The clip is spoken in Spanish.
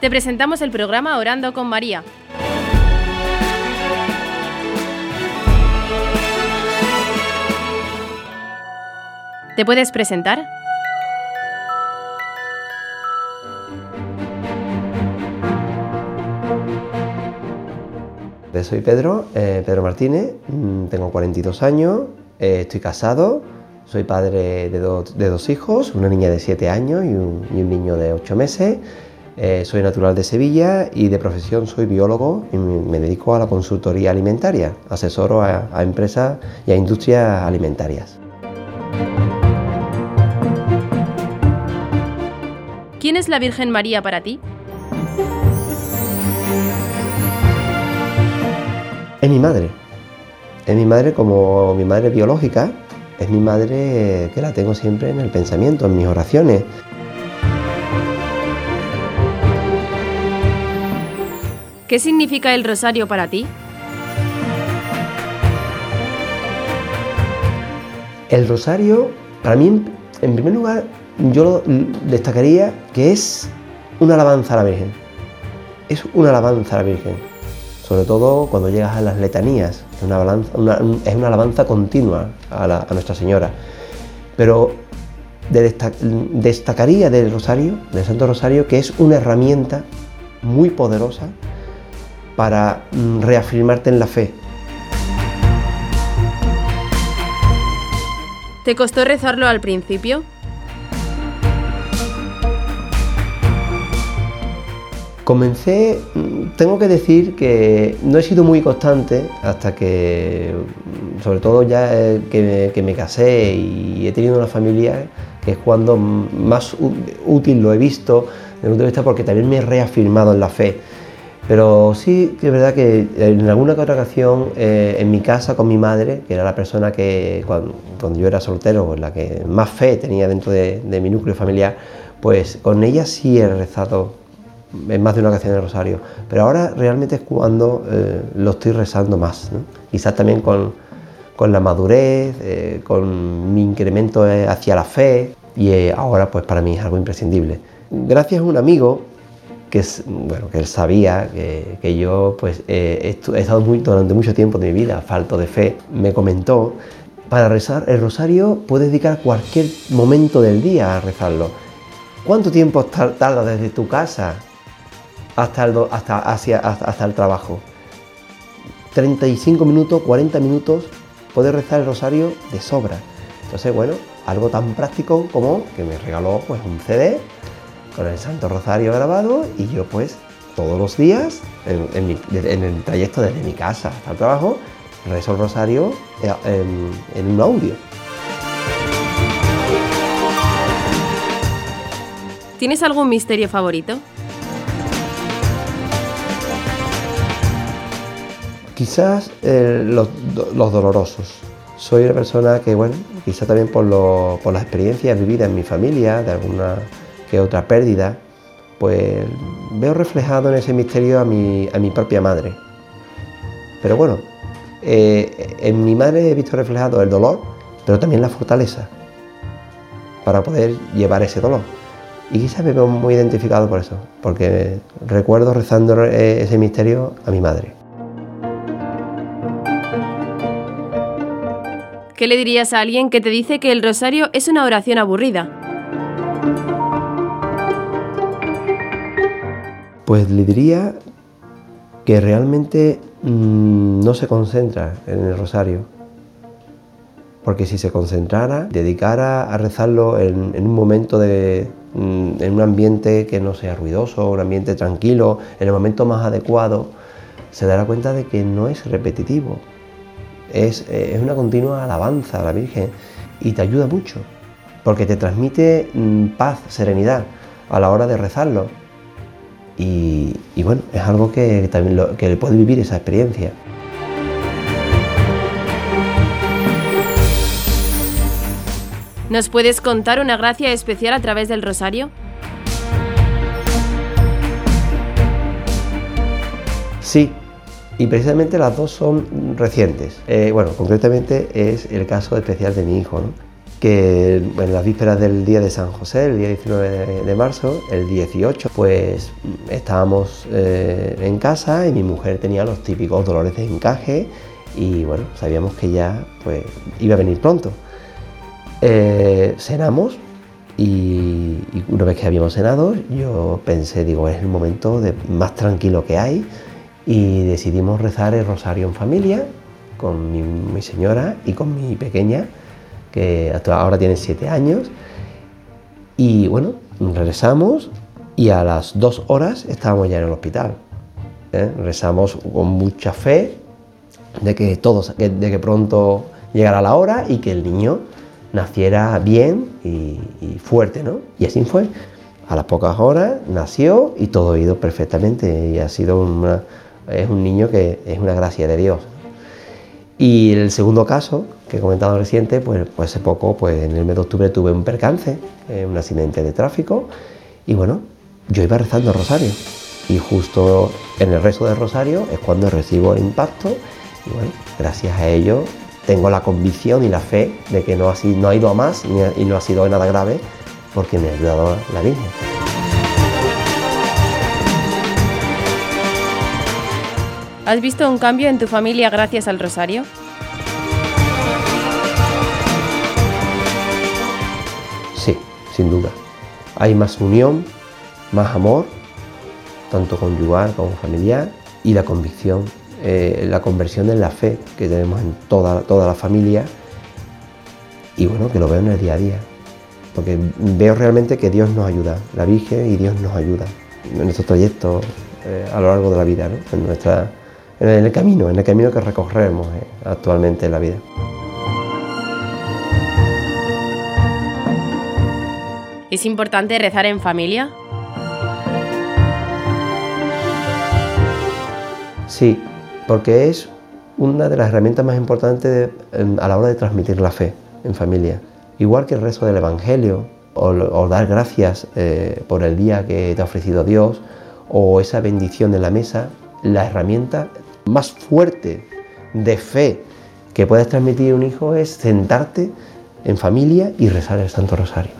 Te presentamos el programa Orando con María. ¿Te puedes presentar? Soy Pedro, eh, Pedro Martínez, mm, tengo 42 años, eh, estoy casado, soy padre de, dos hijos, una niña de 7 años y un, niño de 8 meses. Eh, soy natural de Sevilla y de profesión soy biólogo y me dedico a la consultoría alimentaria, asesoro a empresas y a industrias alimentarias. ¿Quién es la Virgen María para ti? Es mi madre. Es mi madre como mi madre biológica. Es mi madre que la tengo siempre en el pensamiento, en mis oraciones. ¿Qué significa el rosario para ti? El rosario, para mí, en primer lugar, yo destacaría que es una alabanza a la Virgen. Es una alabanza a la Virgen sobre todo cuando llegas a las letanías, es una, alabanza continua a, Nuestra Señora. Pero destacaría del Rosario, del Santo Rosario, que es una herramienta muy poderosa para mm, reafirmarte en la fe. ¿Te costó rezarlo al principio? Comencé, mm, tengo que decir que no he sido muy constante hasta que, mm, sobre todo ya eh, que me, casé y he tenido una familia, que es cuando más útil lo he visto, desde el punto de vista porque también me he reafirmado en la fe. Pero sí que es verdad que en alguna que otra ocasión, eh, en mi casa con mi madre, que era la persona que cuando, yo era soltero, pues la que más fe tenía dentro de, de mi núcleo familiar, pues con ella sí he rezado en más de una ocasión el rosario, pero ahora realmente es cuando eh, lo estoy rezando más, quizás también con, con, la madurez, eh, con mi incremento eh, hacia la fe y ahora pues para mí es algo imprescindible. Gracias a un amigo que, bueno, que él sabía que, que yo pues he estado muy, durante mucho tiempo de mi vida falto de fe, me comentó, para rezar el rosario puedes dedicar cualquier momento del día a rezarlo. ¿Cuánto tiempo tarda desde tu casa hasta el, hasta, hacia, hasta, el trabajo. 35 minutos, 40 minutos, puedes rezar el rosario de sobra. Entonces, bueno, algo tan práctico como que me regaló pues un CD con el Santo Rosario grabado y yo pues todos los días en, el trayecto desde mi casa hasta el trabajo rezo el rosario eh, en un audio. ¿Tienes algún misterio favorito? Quizás eh, los, dolorosos. Soy una persona que, bueno, quizás también por, por las experiencias vividas en mi familia, de alguna que otra pérdida, pues veo reflejado en ese misterio a mi, a mi propia madre. Pero bueno, eh, en mi madre he visto reflejado el dolor, pero también la fortaleza para poder llevar ese dolor. Y quizás me veo muy identificado por eso, porque recuerdo rezando eh, ese misterio a mi madre. ¿Qué le dirías a alguien que te dice que el rosario es una oración aburrida? Pues le diría que realmente mm, no se concentra en el rosario. Porque si se concentrara, dedicara a rezarlo en, un momento de, mm, en un ambiente que no sea ruidoso, un ambiente tranquilo, en el momento más adecuado, se dará cuenta de que no es repetitivo, es, una continua alabanza a la Virgen y te ayuda mucho, porque te transmite mm, paz, serenidad a la hora de rezarlo. Y, bueno, es algo que también lo, que puede vivir esa experiencia. ¿Nos puedes contar una gracia especial a través del rosario? Sí, y precisamente las dos son recientes. Eh, bueno, concretamente es el caso especial de mi hijo. Que en las vísperas del día de San José, el día 19 de, marzo, el 18, pues estábamos eh, en casa y mi mujer tenía los típicos dolores de encaje y bueno, sabíamos que ya pues iba a venir pronto. Eh, cenamos y, una vez que habíamos cenado yo pensé, digo, es el momento de, más tranquilo que hay y decidimos rezar el rosario en familia con mi señora y con mi pequeña que ahora tiene siete años. Y bueno, regresamos y a las dos horas estábamos ya en el hospital. ¿eh? Rezamos con mucha fe de que, todos, de que pronto llegara la hora y que el niño naciera bien y, fuerte, ¿no? Y así fue. A las pocas horas nació y todo ha ido perfectamente y ha sido una, es un niño que es una gracia de Dios. Y el segundo caso que he comentado reciente, pues, pues, hace poco, pues en el mes de octubre tuve un percance, eh, un accidente de tráfico, y bueno, yo iba rezando el rosario. Y justo en el rezo del rosario es cuando recibo el impacto, y bueno, gracias a ello tengo la convicción y la fe de que no ha, sido, no ha ido a más y no ha sido nada grave, porque me ha ayudado la Virgen. ¿Has visto un cambio en tu familia gracias al rosario? Sí, sin duda. Hay más unión, más amor, tanto conyugal como familiar, y la convicción, eh, la conversión en la fe que tenemos en toda, toda la familia, y bueno, que lo veo en el día a día. Porque veo realmente que Dios nos ayuda, la Virgen y Dios nos ayuda en nuestro trayecto eh, a lo largo de la vida, en nuestra en el camino, en el camino que recorremos eh, actualmente en la vida. ¿Es importante rezar en familia? Sí, porque es una de las herramientas más importantes a la hora de transmitir la fe en familia. Igual que el rezo del Evangelio, o, dar gracias eh, por el día que te ha ofrecido Dios, o esa bendición en la mesa, la herramienta más fuerte de fe que puedes transmitir a un hijo es sentarte en familia y rezar el Santo Rosario.